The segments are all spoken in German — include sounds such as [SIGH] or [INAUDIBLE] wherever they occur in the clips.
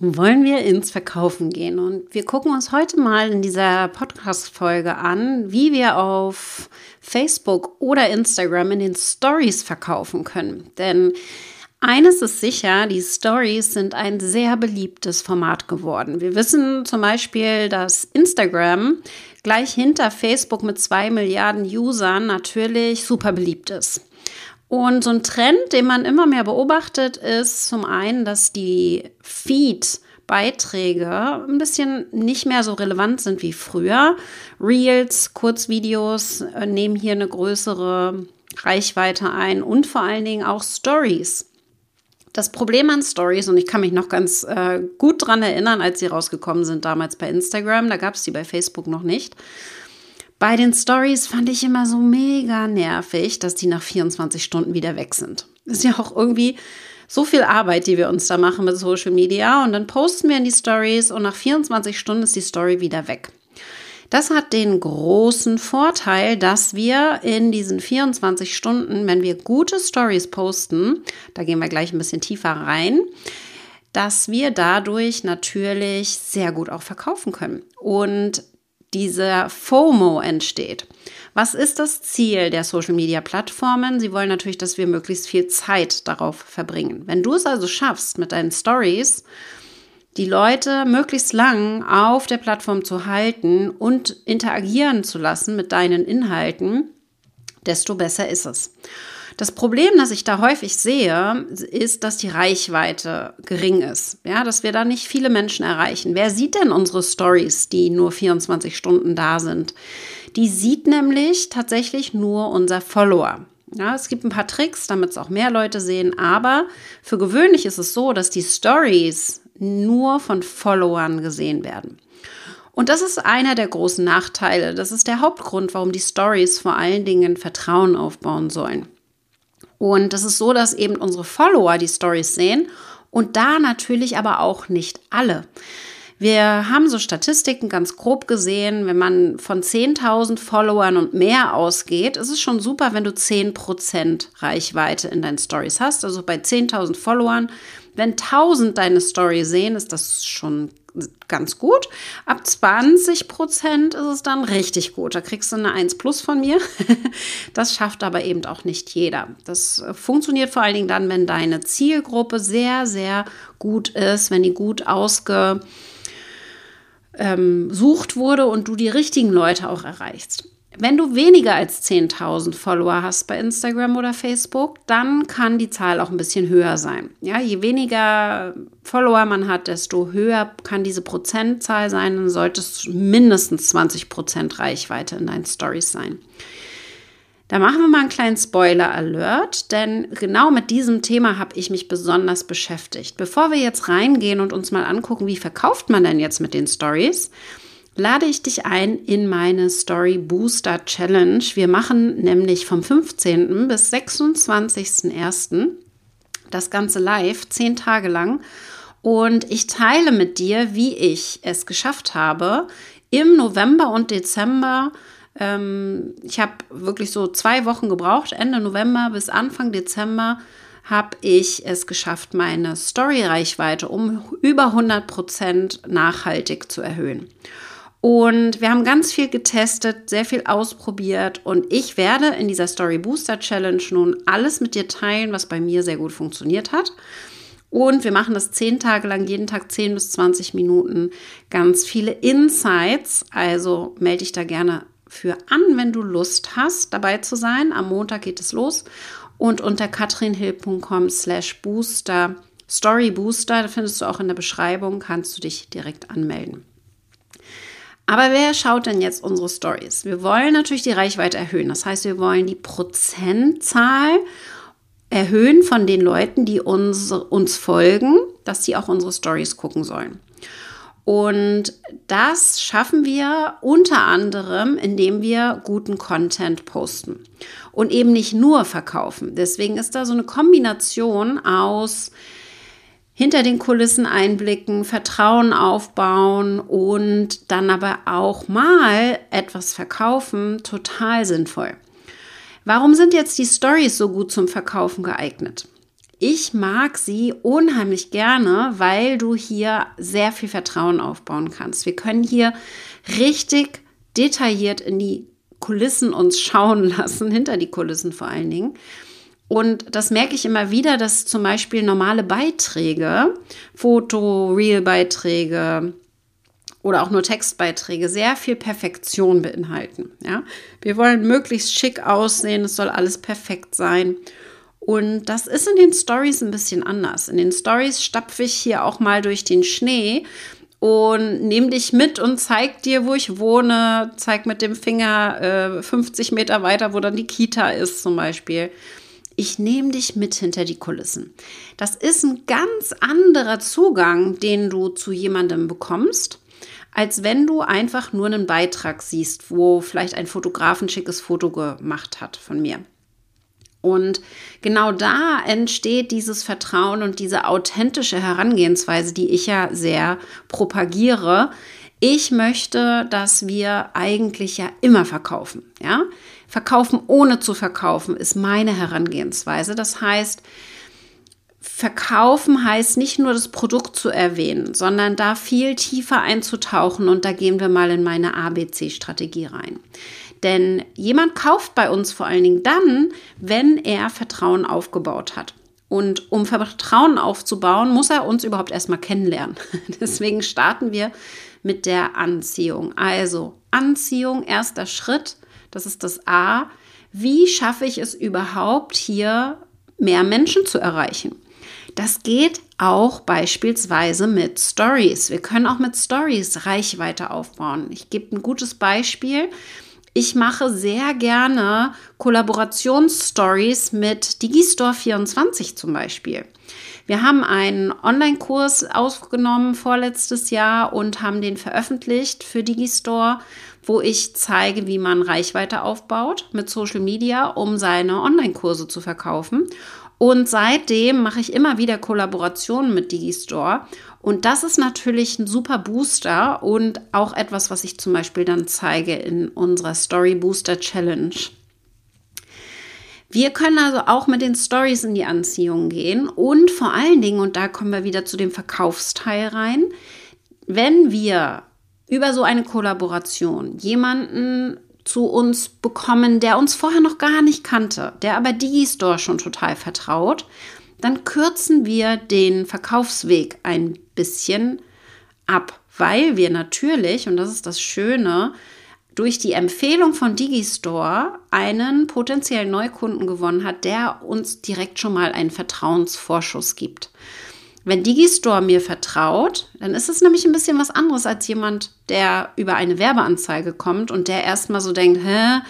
wollen wir ins Verkaufen gehen. Und wir gucken uns heute mal in dieser Podcast-Folge an, wie wir auf Facebook oder Instagram in den Stories verkaufen können. Denn eines ist sicher, die Stories sind ein sehr beliebtes Format geworden. Wir wissen zum Beispiel, dass Instagram gleich hinter Facebook mit zwei Milliarden Usern natürlich super beliebt ist. Und so ein Trend, den man immer mehr beobachtet, ist zum einen, dass die Feed-Beiträge ein bisschen nicht mehr so relevant sind wie früher. Reels, Kurzvideos äh, nehmen hier eine größere Reichweite ein und vor allen Dingen auch Stories. Das Problem an Stories, und ich kann mich noch ganz äh, gut daran erinnern, als sie rausgekommen sind damals bei Instagram, da gab es die bei Facebook noch nicht bei den Stories fand ich immer so mega nervig, dass die nach 24 Stunden wieder weg sind. ist ja auch irgendwie so viel Arbeit, die wir uns da machen mit Social Media und dann posten wir in die Stories und nach 24 Stunden ist die Story wieder weg. Das hat den großen Vorteil, dass wir in diesen 24 Stunden, wenn wir gute Stories posten, da gehen wir gleich ein bisschen tiefer rein, dass wir dadurch natürlich sehr gut auch verkaufen können. Und dieser FOMO entsteht. Was ist das Ziel der Social-Media-Plattformen? Sie wollen natürlich, dass wir möglichst viel Zeit darauf verbringen. Wenn du es also schaffst, mit deinen Stories die Leute möglichst lang auf der Plattform zu halten und interagieren zu lassen mit deinen Inhalten, desto besser ist es. Das Problem, das ich da häufig sehe, ist, dass die Reichweite gering ist. Ja, dass wir da nicht viele Menschen erreichen. Wer sieht denn unsere Stories, die nur 24 Stunden da sind? Die sieht nämlich tatsächlich nur unser Follower. Ja, es gibt ein paar Tricks, damit es auch mehr Leute sehen, aber für gewöhnlich ist es so, dass die Stories nur von Followern gesehen werden. Und das ist einer der großen Nachteile. Das ist der Hauptgrund, warum die Stories vor allen Dingen Vertrauen aufbauen sollen. Und das ist so, dass eben unsere Follower die Stories sehen und da natürlich aber auch nicht alle. Wir haben so Statistiken ganz grob gesehen, wenn man von 10.000 Followern und mehr ausgeht, ist es schon super, wenn du 10% Reichweite in deinen Stories hast. Also bei 10.000 Followern, wenn 1.000 deine Story sehen, ist das schon ganz gut. Ab 20 Prozent ist es dann richtig gut. Da kriegst du eine 1 plus von mir. [LAUGHS] Das schafft aber eben auch nicht jeder. Das funktioniert vor allen Dingen dann, wenn deine Zielgruppe sehr, sehr gut ist, wenn die gut ausgesucht ähm, wurde und du die richtigen Leute auch erreichst. Wenn du weniger als 10.000 Follower hast bei Instagram oder Facebook, dann kann die Zahl auch ein bisschen höher sein. Ja, je weniger Follower man hat, desto höher kann diese Prozentzahl sein. Dann sollte es mindestens 20 Prozent Reichweite in deinen Stories sein. Da machen wir mal einen kleinen Spoiler-Alert, denn genau mit diesem Thema habe ich mich besonders beschäftigt. Bevor wir jetzt reingehen und uns mal angucken, wie verkauft man denn jetzt mit den Stories, lade ich dich ein in meine Story Booster Challenge. Wir machen nämlich vom 15. bis 26.01. das Ganze live, zehn Tage lang. Und ich teile mit dir, wie ich es geschafft habe, im November und Dezember ähm, ich habe wirklich so zwei Wochen gebraucht, Ende November bis Anfang Dezember habe ich es geschafft, meine Story-Reichweite um über 100 Prozent nachhaltig zu erhöhen. Und wir haben ganz viel getestet, sehr viel ausprobiert und ich werde in dieser Story Booster Challenge nun alles mit dir teilen, was bei mir sehr gut funktioniert hat. Und wir machen das zehn Tage lang, jeden Tag 10 bis 20 Minuten, ganz viele Insights. Also melde dich da gerne für an, wenn du Lust hast, dabei zu sein. Am Montag geht es los. Und unter katrinhill.com slash booster, Story Booster, da findest du auch in der Beschreibung, kannst du dich direkt anmelden. Aber wer schaut denn jetzt unsere Stories? Wir wollen natürlich die Reichweite erhöhen. Das heißt, wir wollen die Prozentzahl erhöhen von den Leuten, die uns, uns folgen, dass sie auch unsere Stories gucken sollen. Und das schaffen wir unter anderem, indem wir guten Content posten und eben nicht nur verkaufen. Deswegen ist da so eine Kombination aus hinter den Kulissen einblicken, Vertrauen aufbauen und dann aber auch mal etwas verkaufen, total sinnvoll. Warum sind jetzt die Stories so gut zum Verkaufen geeignet? Ich mag sie unheimlich gerne, weil du hier sehr viel Vertrauen aufbauen kannst. Wir können hier richtig detailliert in die Kulissen uns schauen [LAUGHS] lassen, hinter die Kulissen vor allen Dingen. Und das merke ich immer wieder, dass zum Beispiel normale Beiträge, Foto, Real-Beiträge oder auch nur Textbeiträge sehr viel Perfektion beinhalten. Ja? Wir wollen möglichst schick aussehen, es soll alles perfekt sein. Und das ist in den Stories ein bisschen anders. In den Stories stapfe ich hier auch mal durch den Schnee und nehme dich mit und zeig dir, wo ich wohne, zeig mit dem Finger äh, 50 Meter weiter, wo dann die Kita ist zum Beispiel. Ich nehme dich mit hinter die Kulissen. Das ist ein ganz anderer Zugang, den du zu jemandem bekommst, als wenn du einfach nur einen Beitrag siehst, wo vielleicht ein Fotograf ein schickes Foto gemacht hat von mir. Und genau da entsteht dieses Vertrauen und diese authentische Herangehensweise, die ich ja sehr propagiere. Ich möchte, dass wir eigentlich ja immer verkaufen, ja? Verkaufen ohne zu verkaufen ist meine Herangehensweise. Das heißt, Verkaufen heißt nicht nur das Produkt zu erwähnen, sondern da viel tiefer einzutauchen und da gehen wir mal in meine ABC-Strategie rein. Denn jemand kauft bei uns vor allen Dingen dann, wenn er Vertrauen aufgebaut hat. Und um Vertrauen aufzubauen, muss er uns überhaupt erstmal kennenlernen. [LAUGHS] Deswegen starten wir mit der Anziehung. Also Anziehung, erster Schritt, das ist das A. Wie schaffe ich es überhaupt hier mehr Menschen zu erreichen? Das geht auch beispielsweise mit Stories. Wir können auch mit Stories Reichweite aufbauen. Ich gebe ein gutes Beispiel. Ich mache sehr gerne Kollaborationsstories mit Digistore24 zum Beispiel. Wir haben einen Online-Kurs aufgenommen vorletztes Jahr und haben den veröffentlicht für Digistore, wo ich zeige, wie man Reichweite aufbaut mit Social Media, um seine Online-Kurse zu verkaufen. Und seitdem mache ich immer wieder Kollaborationen mit Digistore und das ist natürlich ein super Booster und auch etwas, was ich zum Beispiel dann zeige in unserer Story Booster Challenge. Wir können also auch mit den Stories in die Anziehung gehen und vor allen Dingen, und da kommen wir wieder zu dem Verkaufsteil rein, wenn wir über so eine Kollaboration jemanden zu uns bekommen, der uns vorher noch gar nicht kannte, der aber Digistore schon total vertraut, dann kürzen wir den Verkaufsweg ein bisschen ab, weil wir natürlich, und das ist das Schöne, durch die Empfehlung von Digistore einen potenziellen Neukunden gewonnen hat, der uns direkt schon mal einen Vertrauensvorschuss gibt. Wenn Digistore mir vertraut, dann ist es nämlich ein bisschen was anderes als jemand, der über eine Werbeanzeige kommt und der erstmal so denkt, hä,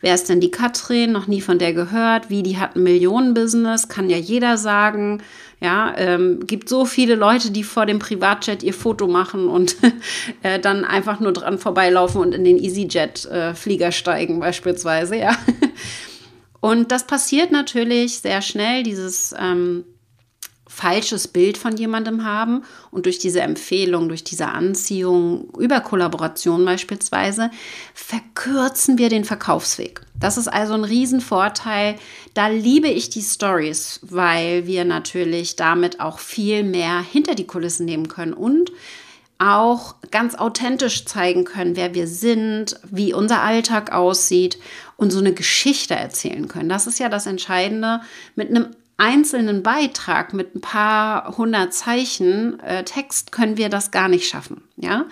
wer ist denn die Katrin? Noch nie von der gehört. Wie, die hat ein Millionenbusiness, kann ja jeder sagen. Ja, ähm, gibt so viele Leute, die vor dem Privatjet ihr Foto machen und [LAUGHS] äh, dann einfach nur dran vorbeilaufen und in den EasyJet-Flieger äh, steigen beispielsweise, ja. [LAUGHS] Und das passiert natürlich sehr schnell, dieses ähm, falsches Bild von jemandem haben und durch diese Empfehlung, durch diese Anziehung über Kollaboration beispielsweise, verkürzen wir den Verkaufsweg. Das ist also ein Riesenvorteil. Da liebe ich die Stories, weil wir natürlich damit auch viel mehr hinter die Kulissen nehmen können und auch ganz authentisch zeigen können, wer wir sind, wie unser Alltag aussieht und so eine Geschichte erzählen können. Das ist ja das Entscheidende. Mit einem einzelnen Beitrag mit ein paar hundert Zeichen äh, Text können wir das gar nicht schaffen, ja.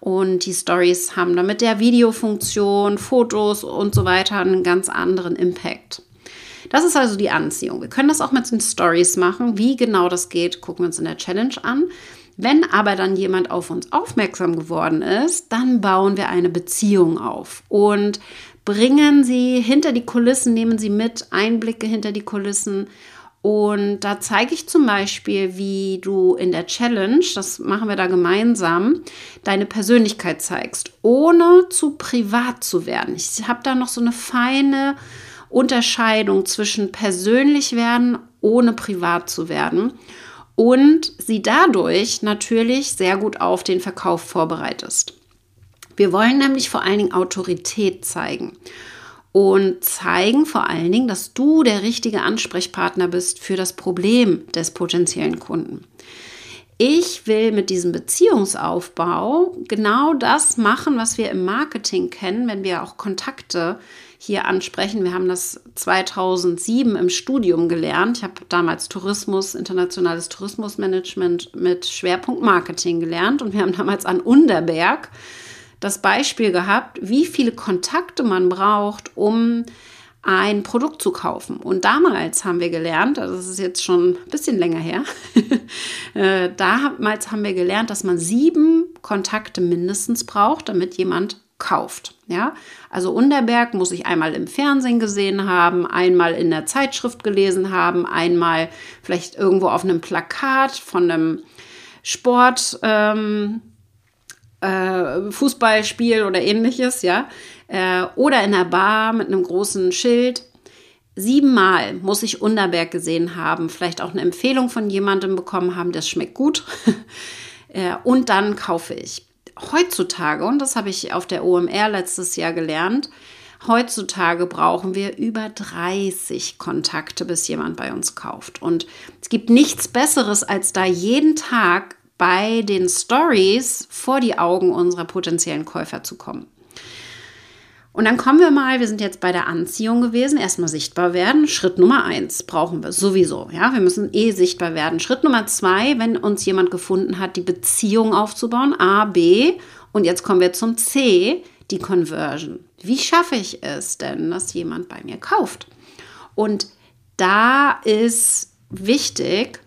Und die Stories haben dann mit der Videofunktion, Fotos und so weiter einen ganz anderen Impact. Das ist also die Anziehung. Wir können das auch mit den Stories machen. Wie genau das geht, gucken wir uns in der Challenge an. Wenn aber dann jemand auf uns aufmerksam geworden ist, dann bauen wir eine Beziehung auf und bringen sie hinter die Kulissen, nehmen sie mit, Einblicke hinter die Kulissen und da zeige ich zum Beispiel, wie du in der Challenge, das machen wir da gemeinsam, deine Persönlichkeit zeigst, ohne zu privat zu werden. Ich habe da noch so eine feine Unterscheidung zwischen persönlich werden, ohne privat zu werden. Und sie dadurch natürlich sehr gut auf den Verkauf vorbereitest. Wir wollen nämlich vor allen Dingen Autorität zeigen. Und zeigen vor allen Dingen, dass du der richtige Ansprechpartner bist für das Problem des potenziellen Kunden. Ich will mit diesem Beziehungsaufbau genau das machen, was wir im Marketing kennen, wenn wir auch Kontakte hier ansprechen. Wir haben das 2007 im Studium gelernt. Ich habe damals Tourismus, internationales Tourismusmanagement mit Schwerpunkt Marketing gelernt und wir haben damals an Underberg das Beispiel gehabt, wie viele Kontakte man braucht, um ein Produkt zu kaufen. Und damals haben wir gelernt, also das ist jetzt schon ein bisschen länger her, [LAUGHS] äh, damals haben wir gelernt, dass man sieben Kontakte mindestens braucht, damit jemand kauft. Ja, also Unterberg muss ich einmal im Fernsehen gesehen haben, einmal in der Zeitschrift gelesen haben, einmal vielleicht irgendwo auf einem Plakat von einem Sport. Ähm, äh, Fußballspiel oder ähnliches, ja, äh, oder in der Bar mit einem großen Schild. Siebenmal muss ich Unterberg gesehen haben, vielleicht auch eine Empfehlung von jemandem bekommen haben, das schmeckt gut. [LAUGHS] äh, und dann kaufe ich. Heutzutage, und das habe ich auf der OMR letztes Jahr gelernt, Heutzutage brauchen wir über 30 Kontakte, bis jemand bei uns kauft. Und es gibt nichts Besseres, als da jeden Tag bei den Stories vor die Augen unserer potenziellen Käufer zu kommen. Und dann kommen wir mal, wir sind jetzt bei der Anziehung gewesen, erstmal sichtbar werden. Schritt Nummer eins brauchen wir sowieso. Ja, wir müssen eh sichtbar werden. Schritt Nummer zwei, wenn uns jemand gefunden hat, die Beziehung aufzubauen, A, B. Und jetzt kommen wir zum C, die Conversion. Wie schaffe ich es denn, dass jemand bei mir kauft? Und da ist wichtig,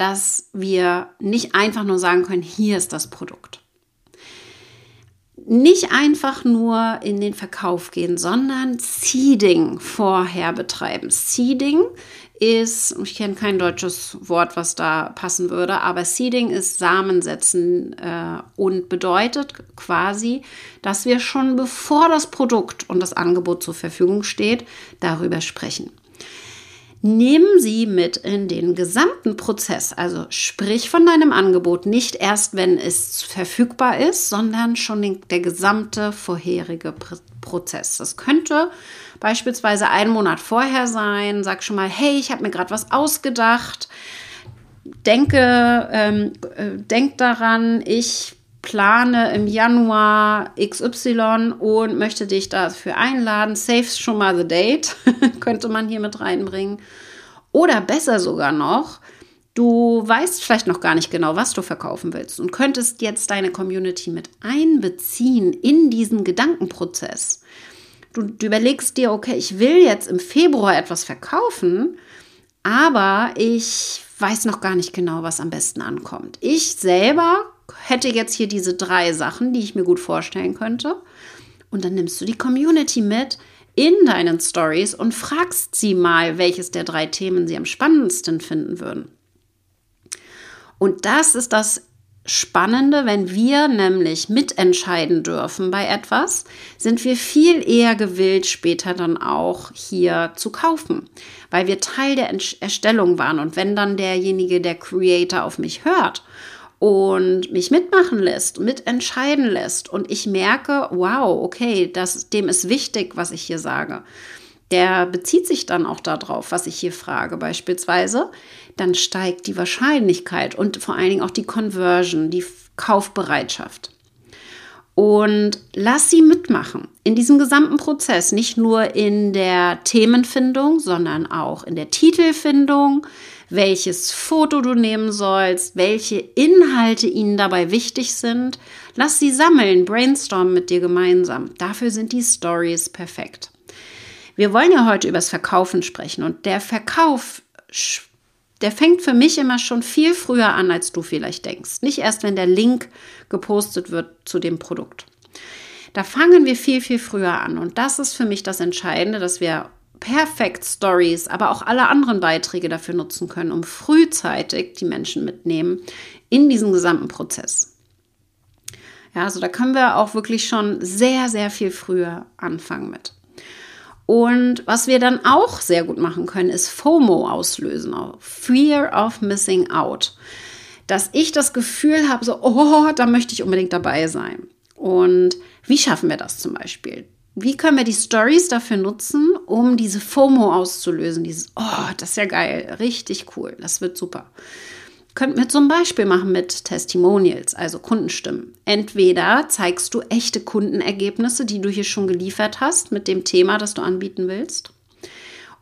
dass wir nicht einfach nur sagen können, hier ist das Produkt. Nicht einfach nur in den Verkauf gehen, sondern Seeding vorher betreiben. Seeding ist, ich kenne kein deutsches Wort, was da passen würde, aber Seeding ist Samen setzen äh, und bedeutet quasi, dass wir schon bevor das Produkt und das Angebot zur Verfügung steht, darüber sprechen. Nehmen Sie mit in den gesamten Prozess, also sprich von deinem Angebot nicht erst, wenn es verfügbar ist, sondern schon den, der gesamte vorherige Prozess. Das könnte beispielsweise einen Monat vorher sein. Sag schon mal, hey, ich habe mir gerade was ausgedacht. Denke, ähm, äh, denk daran, ich plane im Januar XY und möchte dich dafür einladen. Save schon mal the date, [LAUGHS] könnte man hier mit reinbringen. Oder besser sogar noch, du weißt vielleicht noch gar nicht genau, was du verkaufen willst und könntest jetzt deine Community mit einbeziehen in diesen Gedankenprozess. Du, du überlegst dir, okay, ich will jetzt im Februar etwas verkaufen, aber ich weiß noch gar nicht genau, was am besten ankommt. Ich selber hätte jetzt hier diese drei Sachen, die ich mir gut vorstellen könnte. Und dann nimmst du die Community mit in deinen Stories und fragst sie mal, welches der drei Themen sie am spannendsten finden würden. Und das ist das Spannende, wenn wir nämlich mitentscheiden dürfen bei etwas, sind wir viel eher gewillt, später dann auch hier zu kaufen, weil wir Teil der Erstellung waren. Und wenn dann derjenige, der Creator auf mich hört und mich mitmachen lässt, mitentscheiden lässt und ich merke, wow, okay, das, dem ist wichtig, was ich hier sage. Der bezieht sich dann auch darauf, was ich hier frage, beispielsweise. Dann steigt die Wahrscheinlichkeit und vor allen Dingen auch die Conversion, die Kaufbereitschaft. Und lass sie mitmachen in diesem gesamten Prozess, nicht nur in der Themenfindung, sondern auch in der Titelfindung, welches Foto du nehmen sollst, welche Inhalte ihnen dabei wichtig sind. Lass sie sammeln, brainstormen mit dir gemeinsam. Dafür sind die Stories perfekt. Wir wollen ja heute über das Verkaufen sprechen und der Verkauf, der fängt für mich immer schon viel früher an, als du vielleicht denkst. Nicht erst, wenn der Link gepostet wird zu dem Produkt. Da fangen wir viel, viel früher an. Und das ist für mich das Entscheidende, dass wir Perfect Stories, aber auch alle anderen Beiträge dafür nutzen können, um frühzeitig die Menschen mitnehmen in diesem gesamten Prozess. Ja, also da können wir auch wirklich schon sehr, sehr viel früher anfangen mit. Und was wir dann auch sehr gut machen können, ist FOMO auslösen, Fear of Missing Out. Dass ich das Gefühl habe, so, oh, da möchte ich unbedingt dabei sein. Und wie schaffen wir das zum Beispiel? Wie können wir die Stories dafür nutzen, um diese FOMO auszulösen? Dieses, oh, das ist ja geil, richtig cool, das wird super. Könnten wir zum Beispiel machen mit Testimonials, also Kundenstimmen. Entweder zeigst du echte Kundenergebnisse, die du hier schon geliefert hast mit dem Thema, das du anbieten willst,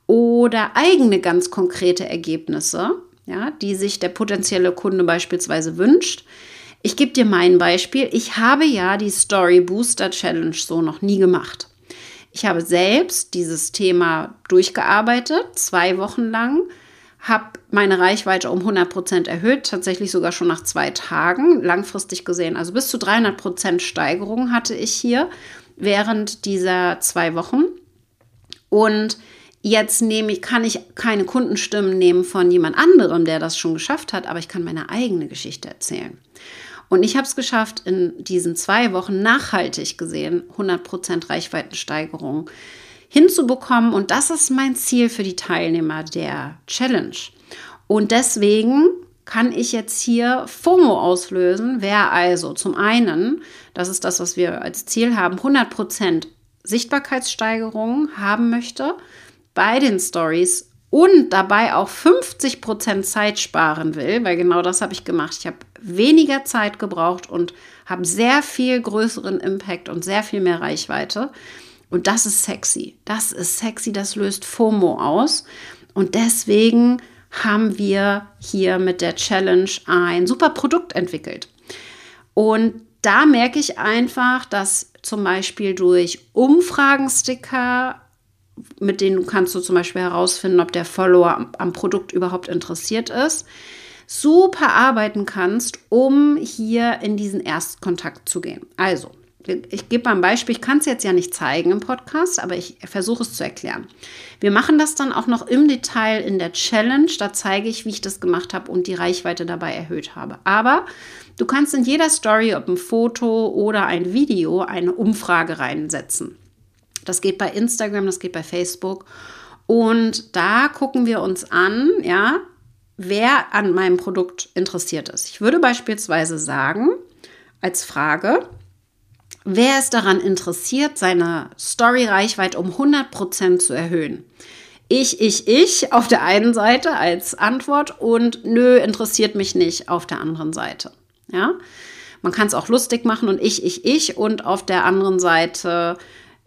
oder eigene ganz konkrete Ergebnisse, ja, die sich der potenzielle Kunde beispielsweise wünscht. Ich gebe dir mein Beispiel. Ich habe ja die Story Booster Challenge so noch nie gemacht. Ich habe selbst dieses Thema durchgearbeitet, zwei Wochen lang, habe meine Reichweite um 100 Prozent erhöht, tatsächlich sogar schon nach zwei Tagen, langfristig gesehen. Also bis zu 300 Prozent Steigerung hatte ich hier während dieser zwei Wochen. Und jetzt nehme ich, kann ich keine Kundenstimmen nehmen von jemand anderem, der das schon geschafft hat, aber ich kann meine eigene Geschichte erzählen. Und ich habe es geschafft, in diesen zwei Wochen nachhaltig gesehen 100% Reichweitensteigerung hinzubekommen. Und das ist mein Ziel für die Teilnehmer der Challenge. Und deswegen kann ich jetzt hier FOMO auslösen. Wer also zum einen, das ist das, was wir als Ziel haben, 100% Sichtbarkeitssteigerung haben möchte bei den Stories und dabei auch 50% Zeit sparen will, weil genau das habe ich gemacht. Ich habe weniger Zeit gebraucht und habe sehr viel größeren Impact und sehr viel mehr Reichweite. Und das ist sexy. Das ist sexy, das löst FOMO aus. Und deswegen haben wir hier mit der Challenge ein super Produkt entwickelt. Und da merke ich einfach, dass zum Beispiel durch Umfragensticker, mit denen kannst du zum Beispiel herausfinden, ob der Follower am, am Produkt überhaupt interessiert ist, super arbeiten kannst, um hier in diesen Erstkontakt zu gehen. Also, ich gebe mal ein Beispiel, ich kann es jetzt ja nicht zeigen im Podcast, aber ich versuche es zu erklären. Wir machen das dann auch noch im Detail in der Challenge. Da zeige ich, wie ich das gemacht habe und die Reichweite dabei erhöht habe. Aber du kannst in jeder Story, ob ein Foto oder ein Video, eine Umfrage reinsetzen. Das geht bei Instagram, das geht bei Facebook. Und da gucken wir uns an, ja, wer an meinem Produkt interessiert ist. Ich würde beispielsweise sagen, als Frage, Wer ist daran interessiert, seine Story-Reichweite um 100% zu erhöhen? Ich, ich, ich auf der einen Seite als Antwort und nö, interessiert mich nicht auf der anderen Seite. Ja, man kann es auch lustig machen und ich, ich, ich und auf der anderen Seite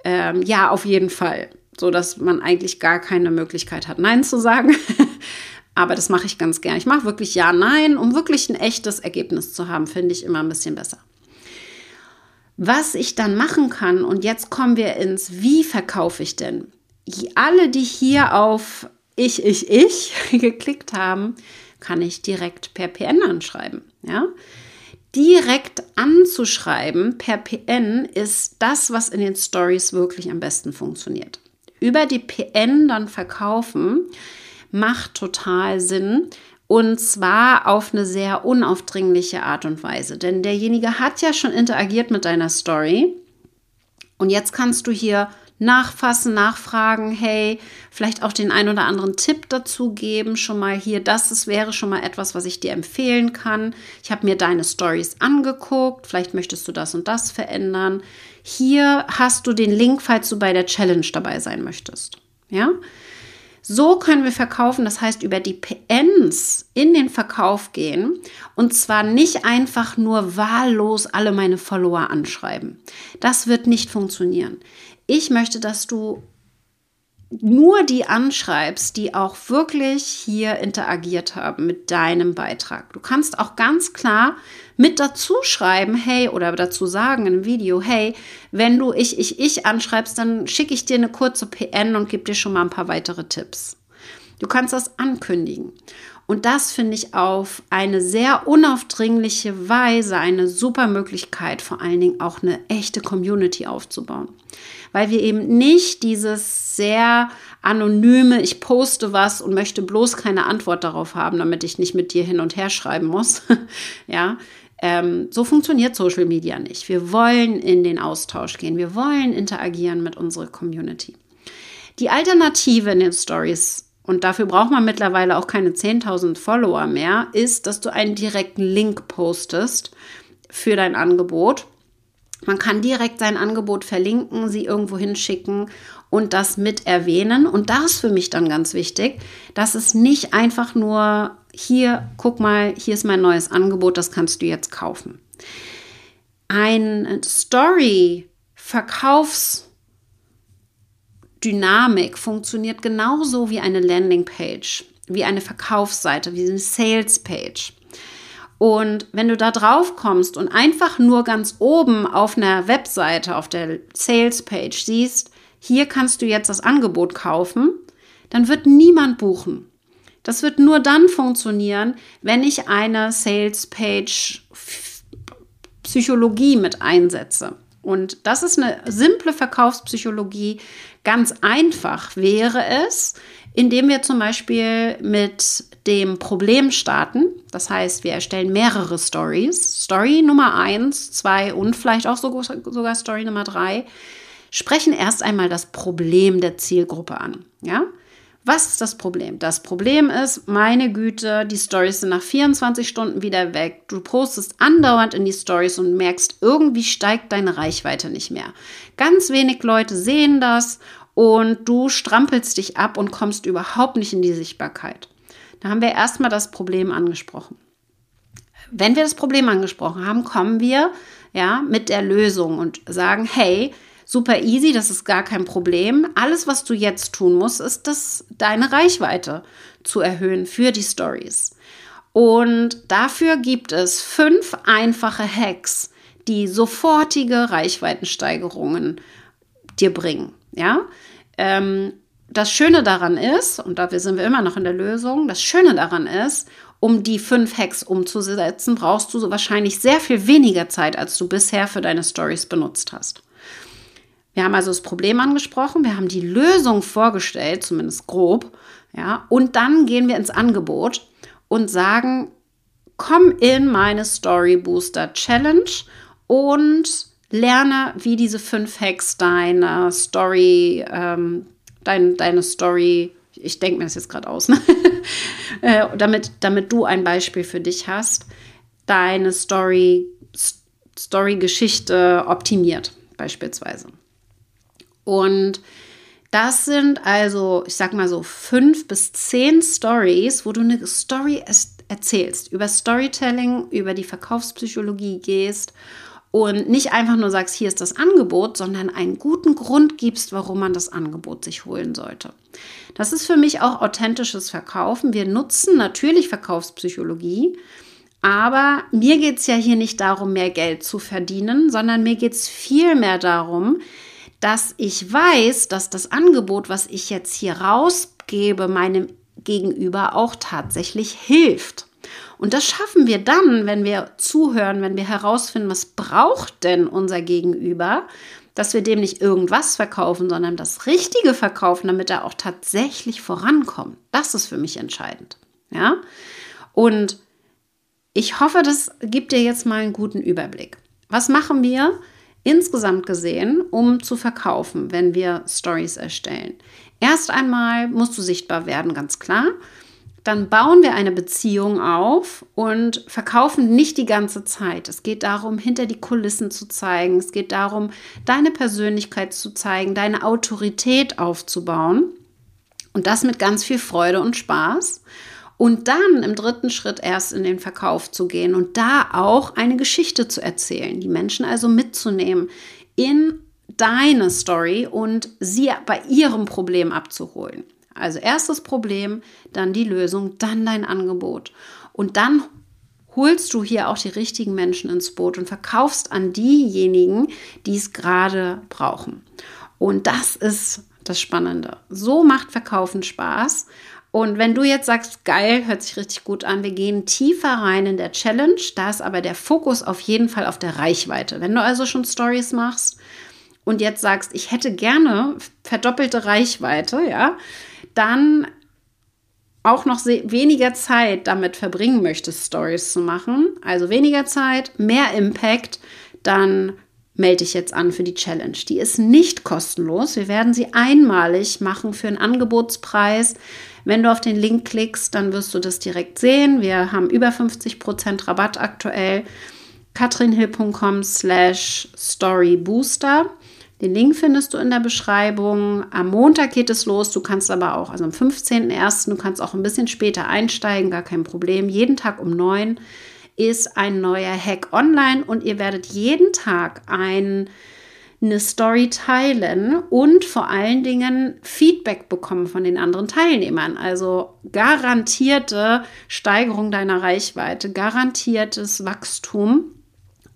ähm, ja, auf jeden Fall, so dass man eigentlich gar keine Möglichkeit hat, Nein zu sagen. [LAUGHS] Aber das mache ich ganz gern. Ich mache wirklich Ja, Nein, um wirklich ein echtes Ergebnis zu haben, finde ich immer ein bisschen besser. Was ich dann machen kann, und jetzt kommen wir ins Wie verkaufe ich denn? Alle, die hier auf Ich, ich, ich [LAUGHS] geklickt haben, kann ich direkt per PN anschreiben. Ja? Direkt anzuschreiben per PN ist das, was in den Stories wirklich am besten funktioniert. Über die PN dann verkaufen macht total Sinn, und zwar auf eine sehr unaufdringliche Art und Weise. Denn derjenige hat ja schon interagiert mit deiner Story. Und jetzt kannst du hier nachfassen, nachfragen, hey, vielleicht auch den ein oder anderen Tipp dazu geben, schon mal hier, das ist, wäre schon mal etwas, was ich dir empfehlen kann. Ich habe mir deine Stories angeguckt, vielleicht möchtest du das und das verändern. Hier hast du den Link, falls du bei der Challenge dabei sein möchtest. Ja? So können wir verkaufen, das heißt über die PNs in den Verkauf gehen und zwar nicht einfach nur wahllos alle meine Follower anschreiben. Das wird nicht funktionieren. Ich möchte, dass du nur die anschreibst, die auch wirklich hier interagiert haben mit deinem Beitrag. Du kannst auch ganz klar mit dazu schreiben, hey, oder dazu sagen einem Video, hey, wenn du ich, ich, ich anschreibst, dann schicke ich dir eine kurze PN und gebe dir schon mal ein paar weitere Tipps. Du kannst das ankündigen. Und das finde ich auf eine sehr unaufdringliche Weise eine super Möglichkeit, vor allen Dingen auch eine echte Community aufzubauen. Weil wir eben nicht dieses sehr anonyme, ich poste was und möchte bloß keine Antwort darauf haben, damit ich nicht mit dir hin und her schreiben muss. [LAUGHS] ja, ähm, so funktioniert Social Media nicht. Wir wollen in den Austausch gehen. Wir wollen interagieren mit unserer Community. Die Alternative in den Stories und dafür braucht man mittlerweile auch keine 10.000 Follower mehr, ist, dass du einen direkten Link postest für dein Angebot. Man kann direkt sein Angebot verlinken, sie irgendwo hinschicken und das mit erwähnen. Und das ist für mich dann ganz wichtig, dass es nicht einfach nur hier, guck mal, hier ist mein neues Angebot, das kannst du jetzt kaufen. Ein Story-Verkaufsdynamik funktioniert genauso wie eine Landingpage, wie eine Verkaufsseite, wie eine Salespage. Und wenn du da drauf kommst und einfach nur ganz oben auf einer Webseite, auf der Salespage siehst, hier kannst du jetzt das Angebot kaufen, dann wird niemand buchen. Das wird nur dann funktionieren, wenn ich eine Salespage Psychologie mit einsetze. Und das ist eine simple Verkaufspsychologie. Ganz einfach wäre es, indem wir zum Beispiel mit dem Problem starten. Das heißt, wir erstellen mehrere Stories. Story Nummer 1, 2 und vielleicht auch sogar, Story Nummer 3. Sprechen erst einmal das Problem der Zielgruppe an. Ja? Was ist das Problem? Das Problem ist, meine Güte, die Stories sind nach 24 Stunden wieder weg. Du postest andauernd in die Stories und merkst, irgendwie steigt deine Reichweite nicht mehr. Ganz wenig Leute sehen das und du strampelst dich ab und kommst überhaupt nicht in die Sichtbarkeit. Da haben wir erstmal das Problem angesprochen. Wenn wir das Problem angesprochen haben, kommen wir ja mit der Lösung und sagen, hey, super easy, das ist gar kein Problem. Alles, was du jetzt tun musst, ist, das, deine Reichweite zu erhöhen für die Stories. Und dafür gibt es fünf einfache Hacks, die sofortige Reichweitensteigerungen dir bringen. Ja, ähm, das Schöne daran ist, und dafür sind wir immer noch in der Lösung, das Schöne daran ist, um die fünf Hacks umzusetzen, brauchst du so wahrscheinlich sehr viel weniger Zeit, als du bisher für deine Stories benutzt hast. Wir haben also das Problem angesprochen, wir haben die Lösung vorgestellt, zumindest grob, ja, und dann gehen wir ins Angebot und sagen, komm in meine Story Booster Challenge und lerne, wie diese fünf Hacks deine Story, ähm, dein, deine Story, ich denke mir das jetzt gerade aus, ne? [LAUGHS] damit, damit du ein Beispiel für dich hast, deine Story, Story-Geschichte optimiert, beispielsweise. Und das sind also, ich sag mal so, fünf bis zehn Stories, wo du eine Story erzählst, über Storytelling, über die Verkaufspsychologie gehst und nicht einfach nur sagst, hier ist das Angebot, sondern einen guten Grund gibst, warum man das Angebot sich holen sollte. Das ist für mich auch authentisches Verkaufen. Wir nutzen natürlich Verkaufspsychologie, aber mir geht es ja hier nicht darum, mehr Geld zu verdienen, sondern mir geht es vielmehr darum, dass ich weiß, dass das Angebot, was ich jetzt hier rausgebe, meinem Gegenüber auch tatsächlich hilft. Und das schaffen wir dann, wenn wir zuhören, wenn wir herausfinden, was braucht denn unser Gegenüber, dass wir dem nicht irgendwas verkaufen, sondern das Richtige verkaufen, damit er auch tatsächlich vorankommt. Das ist für mich entscheidend. Ja? Und ich hoffe, das gibt dir jetzt mal einen guten Überblick. Was machen wir, insgesamt gesehen, um zu verkaufen, wenn wir Stories erstellen. Erst einmal musst du sichtbar werden, ganz klar. Dann bauen wir eine Beziehung auf und verkaufen nicht die ganze Zeit. Es geht darum, hinter die Kulissen zu zeigen. Es geht darum, deine Persönlichkeit zu zeigen, deine Autorität aufzubauen. Und das mit ganz viel Freude und Spaß und dann im dritten Schritt erst in den Verkauf zu gehen und da auch eine Geschichte zu erzählen, die Menschen also mitzunehmen in deine Story und sie bei ihrem Problem abzuholen. Also erstes Problem, dann die Lösung, dann dein Angebot. Und dann holst du hier auch die richtigen Menschen ins Boot und verkaufst an diejenigen, die es gerade brauchen. Und das ist das Spannende. So macht Verkaufen Spaß. Und wenn du jetzt sagst, geil, hört sich richtig gut an, wir gehen tiefer rein in der Challenge, da ist aber der Fokus auf jeden Fall auf der Reichweite. Wenn du also schon Stories machst und jetzt sagst, ich hätte gerne verdoppelte Reichweite, ja, dann auch noch weniger Zeit damit verbringen möchtest, Stories zu machen, also weniger Zeit, mehr Impact, dann melde dich jetzt an für die Challenge. Die ist nicht kostenlos. Wir werden sie einmalig machen für einen Angebotspreis. Wenn du auf den Link klickst, dann wirst du das direkt sehen. Wir haben über 50% Rabatt aktuell. katrinhill.com slash storybooster. Den Link findest du in der Beschreibung. Am Montag geht es los. Du kannst aber auch, also am 15.01., du kannst auch ein bisschen später einsteigen, gar kein Problem. Jeden Tag um 9 ist ein neuer Hack online und ihr werdet jeden Tag ein, eine Story teilen und vor allen Dingen Feedback bekommen von den anderen Teilnehmern. Also garantierte Steigerung deiner Reichweite, garantiertes Wachstum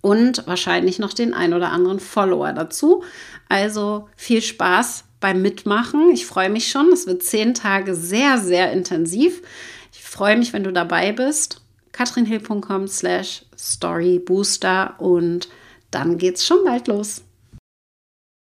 und wahrscheinlich noch den ein oder anderen Follower dazu. Also viel Spaß beim Mitmachen. Ich freue mich schon. Es wird zehn Tage sehr, sehr intensiv. Ich freue mich, wenn du dabei bist. katrinhill.com slash storybooster und dann geht's schon bald los.